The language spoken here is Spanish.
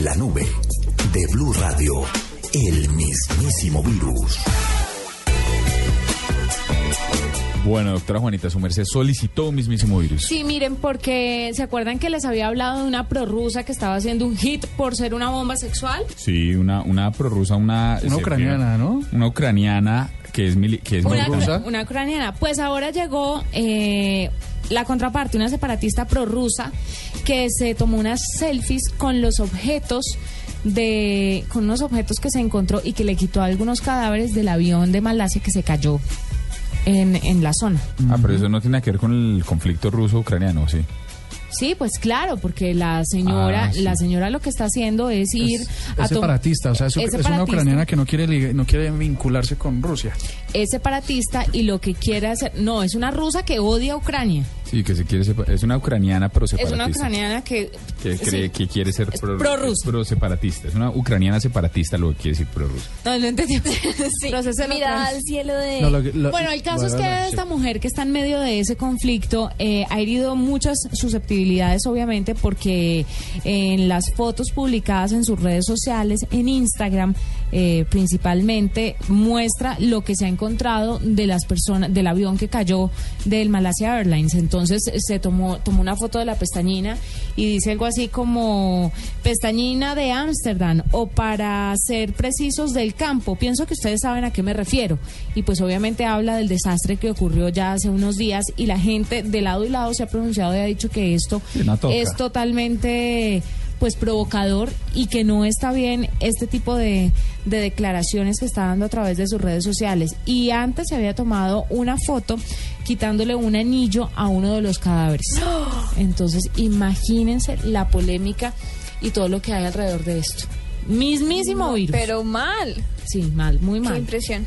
En la nube de Blue Radio, el mismísimo virus. Bueno, doctora Juanita, su merced solicitó un mismísimo virus. Sí, miren, porque ¿se acuerdan que les había hablado de una prorrusa que estaba haciendo un hit por ser una bomba sexual? Sí, una, una prorrusa, una... Una ucraniana, ¿no? Una ucraniana que es, mili- que es Una, militar. una ucraniana. Pues ahora llegó eh, la contraparte, una separatista prorrusa, que se tomó unas selfies con los objetos de con unos objetos que se encontró y que le quitó algunos cadáveres del avión de Malasia que se cayó en, en la zona. Ah, pero eso no tiene que ver con el conflicto ruso-ucraniano, sí. Sí, pues claro, porque la señora, Ah, sí. la señora lo que está haciendo es ir a Es tom- separatista, o sea, es, Es es una ucraniana que no quiere no quiere vincularse con Rusia. es separatista y lo que quiere hacer, no, es una rusa que odia a Ucrania. Sí, que se quiere es una ucraniana pero Es una ucraniana que que cree sí. que quiere ser prorrusa. pro separatista. Es una ucraniana separatista lo que quiere decir prorrusa. No, no entendí. Proceso Mira al cielo de... No, lo lo- Bueno, el caso es que sí. esta mujer que está en medio de ese conflicto eh, ha herido muchas susceptibilidades, obviamente, porque en las fotos publicadas en sus redes sociales, en Instagram, eh, principalmente, muestra lo que se ha encontrado de las personas, del avión que cayó del Malasia Airlines. Entonces eh, se tomó, tomó una foto de la pestañina y dice algo así como pestañina de Ámsterdam o para ser precisos del campo. Pienso que ustedes saben a qué me refiero. Y pues obviamente habla del desastre que ocurrió ya hace unos días y la gente de lado y lado se ha pronunciado y ha dicho que esto es totalmente pues provocador y que no está bien este tipo de, de declaraciones que está dando a través de sus redes sociales. Y antes se había tomado una foto quitándole un anillo a uno de los cadáveres. Entonces, imagínense la polémica y todo lo que hay alrededor de esto. Mismísimo virus. Pero mal. Sí, mal, muy Qué mal. impresión.